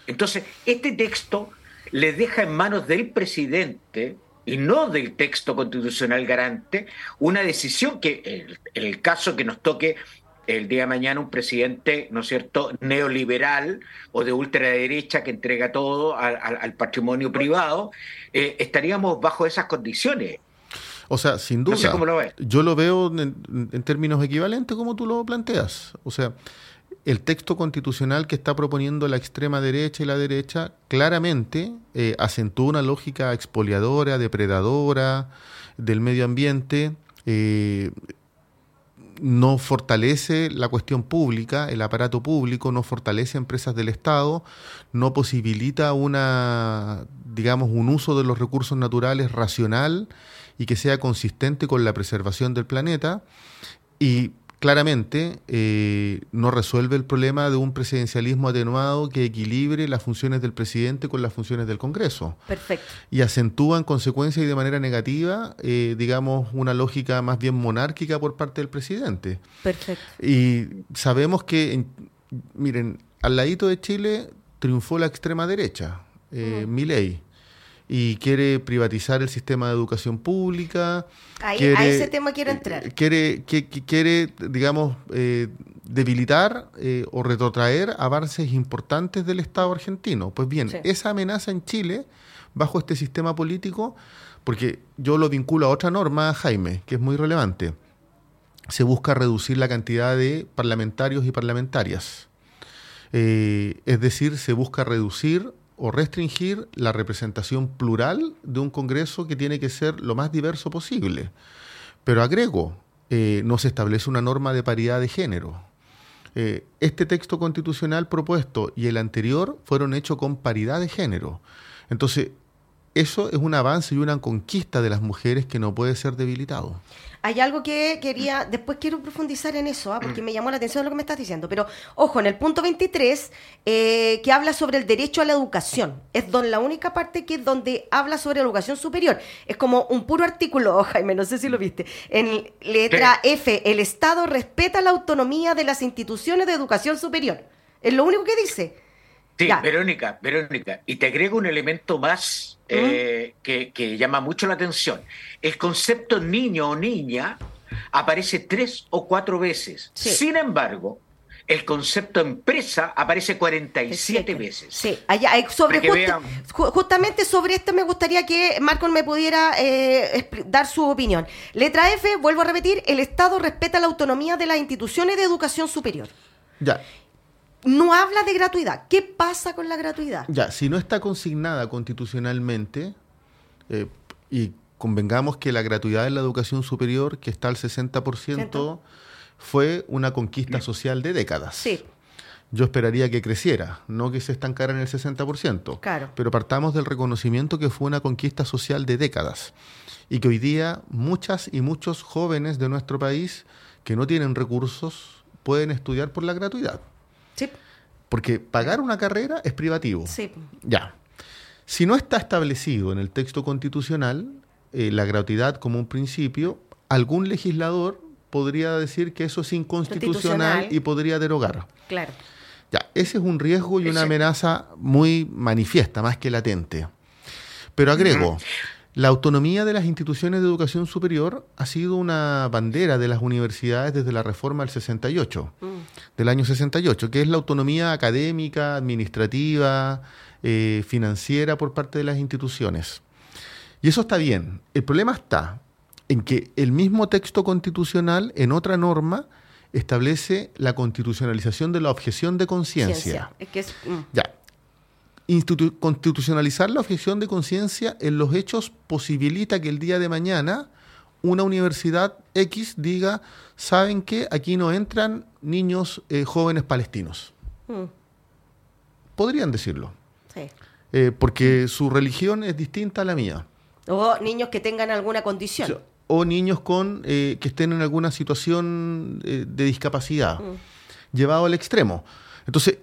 Entonces, este texto le deja en manos del presidente y no del texto constitucional garante una decisión que, en el caso que nos toque el día de mañana un presidente, ¿no es cierto?, neoliberal o de ultraderecha que entrega todo al, patrimonio privado, eh, estaríamos bajo esas condiciones. O sea, sin duda. Yo lo veo en, en, términos equivalentes como tú lo planteas. O sea, el texto constitucional que está proponiendo la extrema derecha y la derecha claramente eh, acentúa una lógica expoliadora, depredadora del medio ambiente, eh, no fortalece la cuestión pública, el aparato público, no fortalece empresas del Estado, no posibilita una, digamos, un uso de los recursos naturales racional y que sea consistente con la preservación del planeta. Y claramente eh, no resuelve el problema de un presidencialismo atenuado que equilibre las funciones del presidente con las funciones del Congreso. Perfecto. Y acentúa en consecuencia y de manera negativa, eh, digamos, una lógica más bien monárquica por parte del presidente. Perfecto. Y sabemos que, miren, al ladito de Chile triunfó la extrema derecha, eh, y quiere privatizar el sistema de educación pública. Ahí, a ese tema quiero entrar. Eh, quiere, que, quiere digamos, eh, debilitar eh, o retrotraer avances importantes del Estado argentino. Pues bien, esa amenaza en Chile, bajo este sistema político, porque yo lo vinculo a otra norma, Jaime, que es muy relevante, se busca reducir la cantidad de parlamentarios y parlamentarias. es decir, se busca reducir o restringir la representación plural de un Congreso que tiene que ser lo más diverso posible. Pero agrego, eh, no se establece una norma de paridad de género. Eh, este texto constitucional propuesto y el anterior fueron hechos con paridad de género. Entonces, eso es un avance y una conquista de las mujeres que no puede ser debilitado. Hay algo que quería, después quiero profundizar en eso, ¿ah? porque me llamó la atención lo que me estás diciendo, pero ojo, en el punto 23, eh, que habla sobre el derecho a la educación, es don, la única parte que es donde habla sobre educación superior. Es como un puro artículo, Jaime, no sé si lo viste. En letra F, el Estado respeta la autonomía de las instituciones de educación superior. Es lo único que dice. Sí, Verónica, Verónica, y te agrego un elemento más eh, que, llama mucho la atención. El concepto niño o niña aparece tres o cuatro veces. Sin embargo, el concepto empresa aparece 47 veces. Sí, allá, eh, sobre justamente sobre esto me gustaría que Marcos me pudiera eh, dar su opinión. Letra F, vuelvo a repetir, el Estado respeta la autonomía de las instituciones de educación superior. Ya no habla de gratuidad. ¿Qué pasa con la gratuidad? Ya, si no está consignada constitucionalmente, eh, y convengamos que la gratuidad en la educación superior, que está al 60%, fue una conquista social de décadas. Sí. Yo esperaría que creciera, no que se estancara en el 60%. Claro. Pero partamos del reconocimiento que fue una conquista social de décadas y que hoy día muchas y muchos jóvenes de nuestro país que no tienen recursos pueden estudiar por la gratuidad. Porque pagar una carrera es privativo. Sí. Ya. Si no está establecido en el texto constitucional eh, la gratuidad como un principio, algún legislador podría decir que eso es inconstitucional y podría derogar. Claro. Ya, ese es un riesgo y una amenaza muy manifiesta, más que latente. Pero agrego, la autonomía de las instituciones de educación superior ha sido una bandera de las universidades desde la reforma del 68, mm. del año 68, que es la autonomía académica, administrativa, eh, financiera por parte de las instituciones. Y eso está bien. El problema está en que el mismo texto constitucional, en otra norma, establece la constitucionalización de la objeción de conciencia. Mm. Ya, constitucionalizar la objeción de conciencia en los hechos posibilita que el día de mañana una universidad X diga, ¿saben qué? Aquí no entran niños eh, jóvenes palestinos. Mm. Podrían decirlo. Sí. Eh, porque su religión es distinta a la mía. O niños que tengan alguna condición. O niños con eh, que estén en alguna situación de discapacidad, mm. llevado al extremo. Entonces,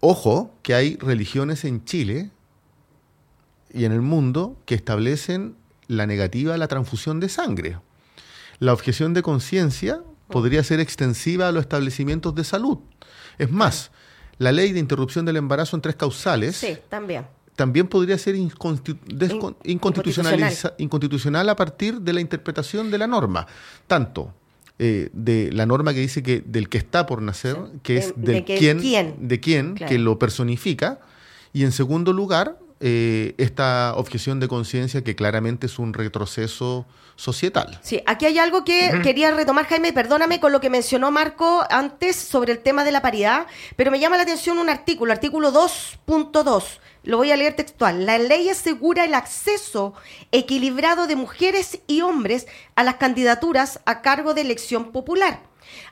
ojo que hay religiones en Chile y en el mundo que establecen la negativa a la transfusión de sangre. La objeción de conciencia podría ser extensiva a los establecimientos de salud. Es más, la ley de interrupción del embarazo en tres causales sí, también también podría ser inconstitucional. a partir de la interpretación de la norma, tanto eh, de la norma que dice que del que está por nacer, que es del quién, de quién que lo personifica, y en segundo lugar, eh, esta objeción de conciencia que claramente es un retroceso societal. Sí, aquí hay algo que quería retomar, Jaime, perdóname con lo que mencionó Marco antes sobre el tema de la paridad, pero me llama la atención un artículo, artículo 2.2 lo voy a leer textual. La ley asegura el acceso equilibrado de mujeres y hombres a las candidaturas a cargo de elección popular,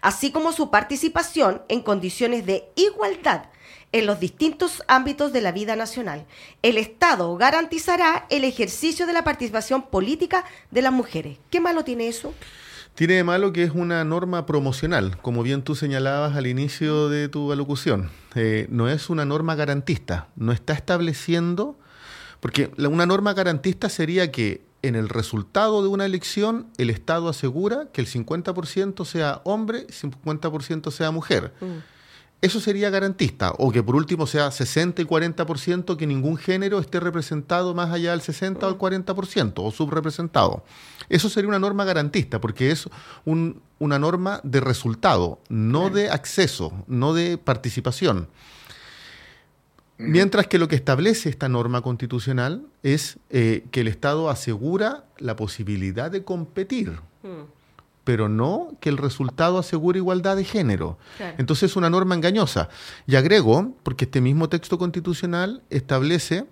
así como su participación en condiciones de igualdad en los distintos ámbitos de la vida nacional. El Estado garantizará el ejercicio de la participación política de las mujeres. ¿Qué malo tiene eso? Tiene de malo que es una norma promocional, como bien tú señalabas al inicio de tu alocución. Eh, no es una norma garantista, no está estableciendo, porque una norma garantista sería que en el resultado de una elección el Estado asegura que el 50% sea hombre y 50% sea mujer. Mm. Eso sería garantista, o que por último sea 60 y 40% que ningún género esté representado más allá del 60 o el 40% o subrepresentado. Eso sería una norma garantista, porque es una norma de resultado, no de acceso, no de participación. Mientras que lo que establece esta norma constitucional es eh, que el Estado asegura la posibilidad de competir. Mm pero no que el resultado asegure igualdad de género. Entonces es una norma engañosa. Y agrego, porque este mismo texto constitucional establece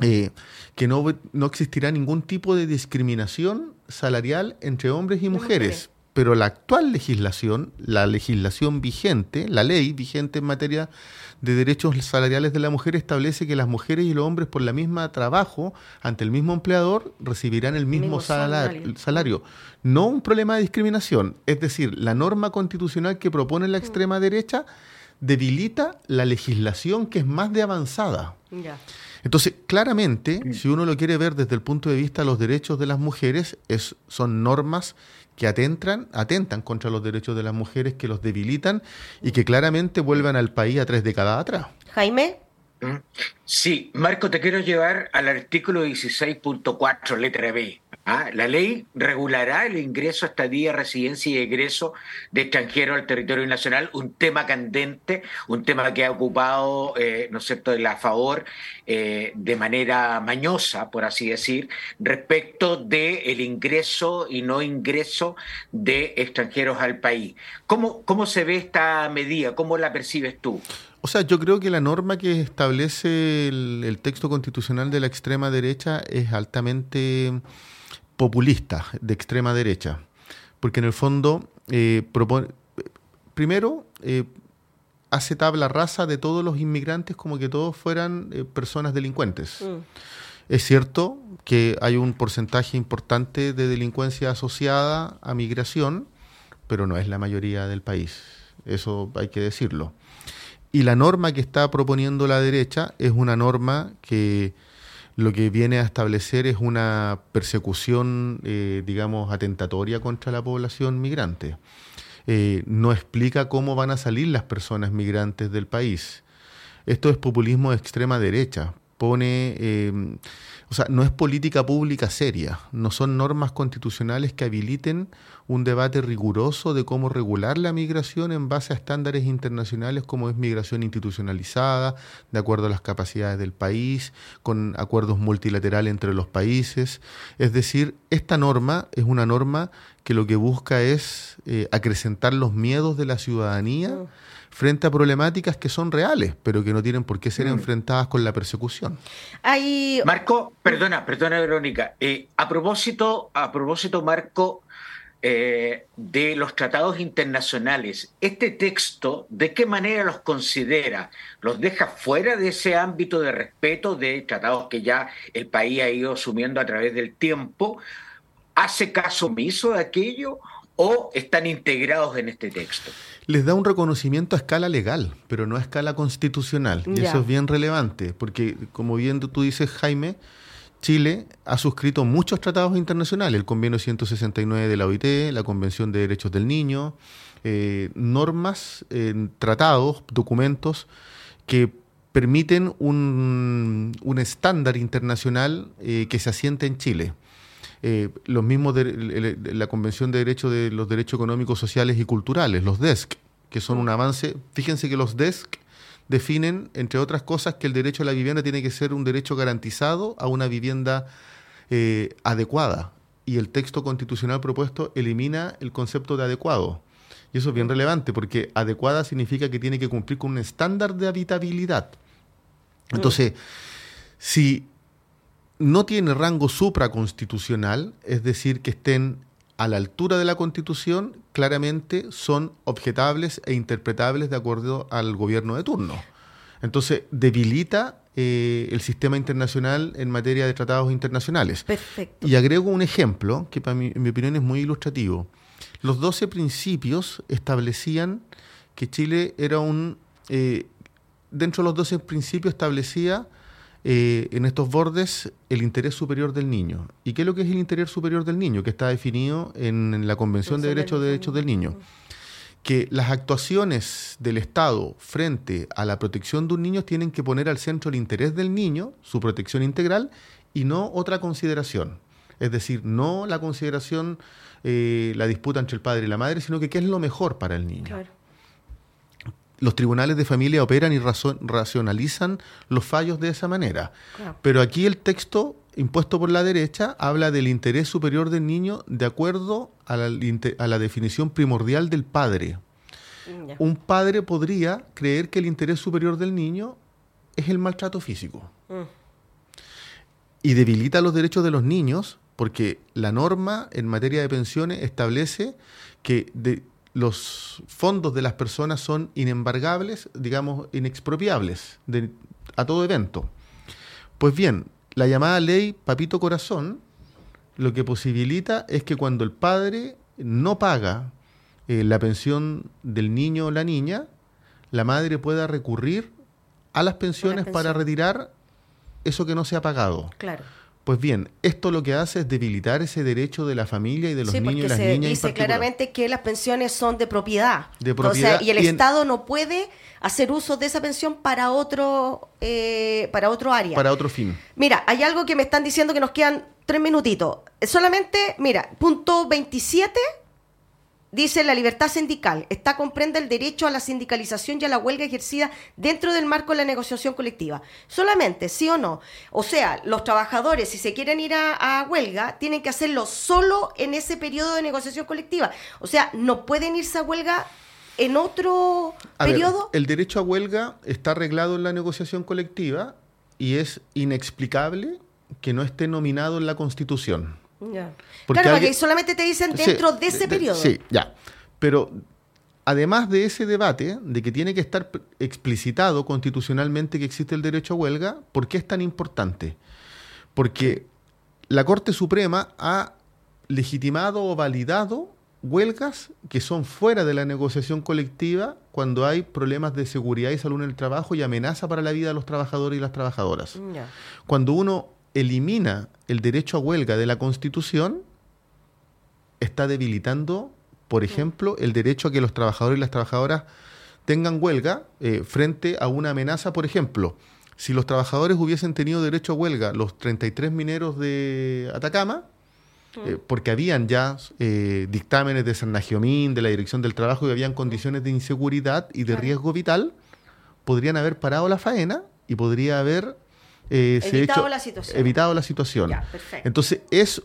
eh, que no, no, existirá ningún tipo de discriminación salarial entre hombres y mujeres. Pero la actual legislación, la legislación vigente, la ley vigente en materia de derechos salariales de la mujer establece que las mujeres y los hombres por la misma trabajo ante el mismo empleador recibirán el mismo, salario. No un problema de discriminación, es decir, la norma constitucional que propone la mm. extrema derecha debilita la legislación que es más de avanzada. Entonces, claramente, mm. si uno lo quiere ver desde el punto de vista de los derechos de las mujeres, es, son normas que atentan, atentan contra los derechos de las mujeres, que los debilitan y que claramente vuelvan al país a tres décadas atrás. Jaime. Mm. Sí, Marco, te quiero llevar al artículo 16.4, letra B. ¿ah? La ley regulará el ingreso, estadía, residencia y egreso de extranjeros al territorio nacional, un tema candente, un tema que ha ocupado, eh, ¿no es cierto?, la favor eh, de manera mañosa, por así decir, respecto del el ingreso y no ingreso de extranjeros al país. ¿Cómo, ¿Cómo se ve esta medida? ¿Cómo la percibes tú? O sea, yo creo que la norma que establece el, texto constitucional de la extrema derecha es altamente populista, de extrema derecha, porque en el fondo eh, propone, primero, eh, hace tabla rasa de todos los inmigrantes como que todos fueran eh, personas delincuentes. Mm. Es cierto que hay un porcentaje importante de delincuencia asociada a migración, pero no es la mayoría del país. Eso hay que decirlo. Y la norma que está proponiendo la derecha es una norma que lo que viene a establecer es una persecución, eh, digamos, atentatoria contra la población migrante. Eh, no explica cómo van a salir las personas migrantes del país. Esto es populismo de extrema derecha. Pone eh, o sea, no es política pública seria, no son normas constitucionales que habiliten un debate riguroso de cómo regular la migración en base a estándares internacionales como es migración institucionalizada, de acuerdo a las capacidades del país, con acuerdos multilaterales entre los países. Es decir, esta norma es una norma que lo que busca es eh, acrecentar los miedos de la ciudadanía. Mm frente a problemáticas que son reales, pero que no tienen por qué ser mm. enfrentadas con la persecución. Marco, perdona, perdona Verónica, eh, a propósito, a propósito, Marco, eh, de los tratados internacionales, ¿este texto de qué manera los considera? ¿Los deja fuera de ese ámbito de respeto de tratados que ya el país ha ido asumiendo a través del tiempo? ¿Hace caso omiso de aquello o están integrados en este texto? Les da un reconocimiento a escala legal, pero no a escala constitucional. Y eso es bien relevante, porque como bien tú dices, Jaime, Chile ha suscrito muchos tratados internacionales, el Convenio 169 de la OIT, la Convención de Derechos del Niño, eh, normas, tratados, documentos que permiten un, estándar internacional eh, que se asiente en Chile. Eh, los mismos de, la Convención de Derechos de los Derechos Económicos, Sociales y Culturales, los DESC, que son un avance. Fíjense que los DESC definen, entre otras cosas, que el derecho a la vivienda tiene que ser un derecho garantizado a una vivienda eh, adecuada. Y el texto constitucional propuesto elimina el concepto de adecuado. Y eso es bien relevante, porque adecuada significa que tiene que cumplir con un estándar de habitabilidad. Entonces, si no tiene rango supraconstitucional, es decir, que estén a la altura de la Constitución, claramente son objetables e interpretables de acuerdo al gobierno de turno. Entonces, debilita eh, el sistema internacional en materia de tratados internacionales. Perfecto. Y agrego un ejemplo que para mí, en mi opinión es muy ilustrativo. Los 12 principios establecían que Chile era un... Eh, dentro de los 12 principios establecía eh, en estos bordes el interés superior del niño. ¿Y qué es lo que es el interés superior del niño? Que está definido en, la Convención de Derechos de Derechos del Niño. Que las actuaciones del Estado frente a la protección de un niño tienen que poner al centro el interés del niño, su protección integral, y no otra consideración. Es decir, no la consideración, eh, la disputa entre el padre y la madre, sino que qué es lo mejor para el niño. Claro los tribunales de familia operan y racionalizan los fallos de esa manera. Pero aquí el texto impuesto por la derecha habla del interés superior del niño de acuerdo a la, definición primordial del padre. Mm, Un padre podría creer que el interés superior del niño es el maltrato físico. Mm. Y debilita los derechos de los niños porque la norma en materia de pensiones establece que de, los fondos de las personas son inembargables, digamos, inexpropiables a todo evento. Pues bien, la llamada ley Papito Corazón lo que posibilita es que cuando el padre no paga eh, la pensión del niño o la niña, la madre pueda recurrir a las pensiones para retirar eso que no se ha pagado. Claro. Pues bien, esto lo que hace es debilitar ese derecho de la familia y de los niños y las se niñas. Dice claramente que las pensiones son de propiedad. De propiedad. y el Estado no puede hacer uso de esa pensión para otro, eh, para otro área. Para otro fin. Mira, hay algo que me están diciendo que nos quedan tres minutitos. Solamente, mira, punto 27 Dice la libertad sindical. Esta comprende el derecho a la sindicalización y a la huelga ejercida dentro del marco de la negociación colectiva. Solamente, sí o no. O sea, los trabajadores, si se quieren ir a, huelga, tienen que hacerlo solo en ese periodo de negociación colectiva. O sea, no pueden irse a huelga en otro periodo. el derecho a huelga está arreglado en la negociación colectiva y es inexplicable que no esté nominado en la Constitución claro, porque solamente te dicen dentro de ese periodo. Sí, ya. Pero además de ese debate, de que tiene que estar explicitado constitucionalmente que existe el derecho a huelga, ¿por qué es tan importante? Porque la Corte Suprema ha legitimado o validado huelgas que son fuera de la negociación colectiva cuando hay problemas de seguridad y salud en el trabajo y amenaza para la vida de los trabajadores y las trabajadoras. Cuando uno elimina el derecho a huelga de la Constitución, está debilitando, por ejemplo, el derecho a que los trabajadores y las trabajadoras tengan huelga eh, frente a una amenaza, por ejemplo, si los trabajadores hubiesen tenido derecho a huelga, los 33 mineros de Atacama, eh, porque habían ya eh, dictámenes de San Nagiomín, de la Dirección del Trabajo, y habían condiciones de inseguridad y de riesgo vital, podrían haber parado la faena y podría haber eh, evitado, la situación. evitado la situación. Entonces, es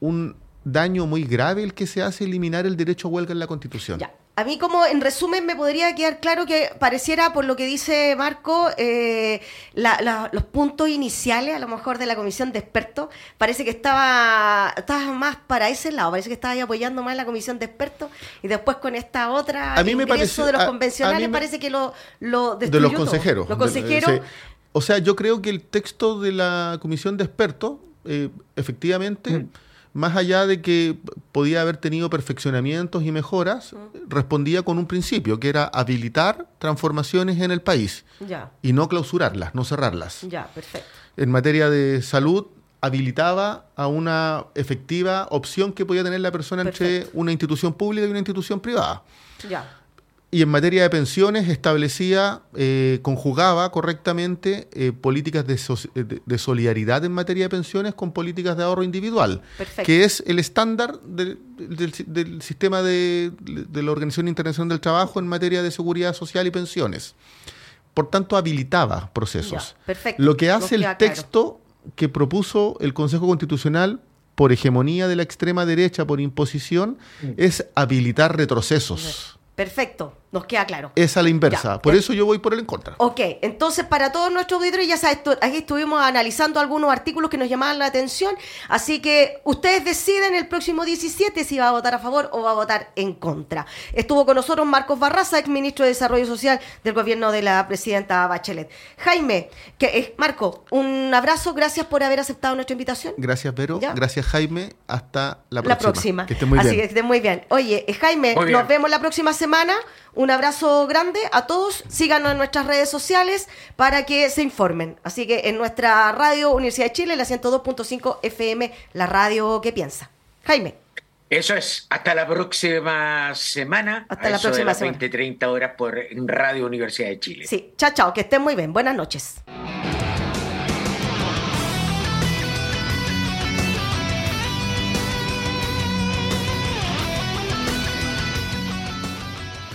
un daño muy grave el que se hace eliminar el derecho a huelga en la Constitución. Ya. a mí como en resumen me podría quedar claro que pareciera, por lo que dice Marco, eh, los puntos iniciales a lo mejor de la comisión de expertos, parece que estaba, estaba más para ese lado, parece que estaba ahí apoyando más la comisión de expertos y después con esta otra a mí me parece, de los convencionales parece que lo, lo De los consejeros. Los consejeros. O sea, yo creo que el texto de la comisión de expertos, eh, efectivamente... Mm más allá de que podía haber tenido perfeccionamientos y mejoras, respondía con un principio, que era habilitar transformaciones en el país y no clausurarlas, no cerrarlas. Ya, perfecto. En materia de salud, habilitaba a una efectiva opción que podía tener la persona entre una institución pública y una institución privada. Ya y en materia de pensiones establecía, eh, conjugaba correctamente eh, políticas de, de, solidaridad en materia de pensiones con políticas de ahorro individual, que es el estándar del, sistema de, la Organización Internacional del Trabajo en materia de seguridad social y pensiones. Por tanto, habilitaba procesos. Lo que hace el texto que propuso el Consejo Constitucional por hegemonía de la extrema derecha, por imposición, mm. es habilitar retrocesos. Perfecto. Nos queda claro. Es a la inversa. por eso yo voy por el en contra. Ok, entonces para todos nuestros auditores, ya sabes, aquí estuvimos analizando algunos artículos que nos llamaban la atención. Así que ustedes deciden el próximo 17 si va a votar a favor o va a votar en contra. Estuvo con nosotros Marcos Barraza, ex ministro de Desarrollo Social del gobierno de la presidenta Bachelet. Jaime, que, eh, Marco, un abrazo. Gracias por haber aceptado nuestra invitación. Gracias, Vero. Gracias, Jaime. Hasta la próxima. La próxima. Que esté muy bien. Así que esté muy bien. Oye, eh, Jaime, nos vemos la próxima semana. Un abrazo grande a todos. Síganos en nuestras redes sociales para que se informen. Así que en nuestra radio Universidad de Chile, la 102.5 FM, la radio que piensa. Jaime. Eso es, hasta la próxima semana. Hasta la próxima semana. 20, 30 horas por Radio Universidad de Chile. Sí, chao, chao, que estén muy bien. Buenas noches.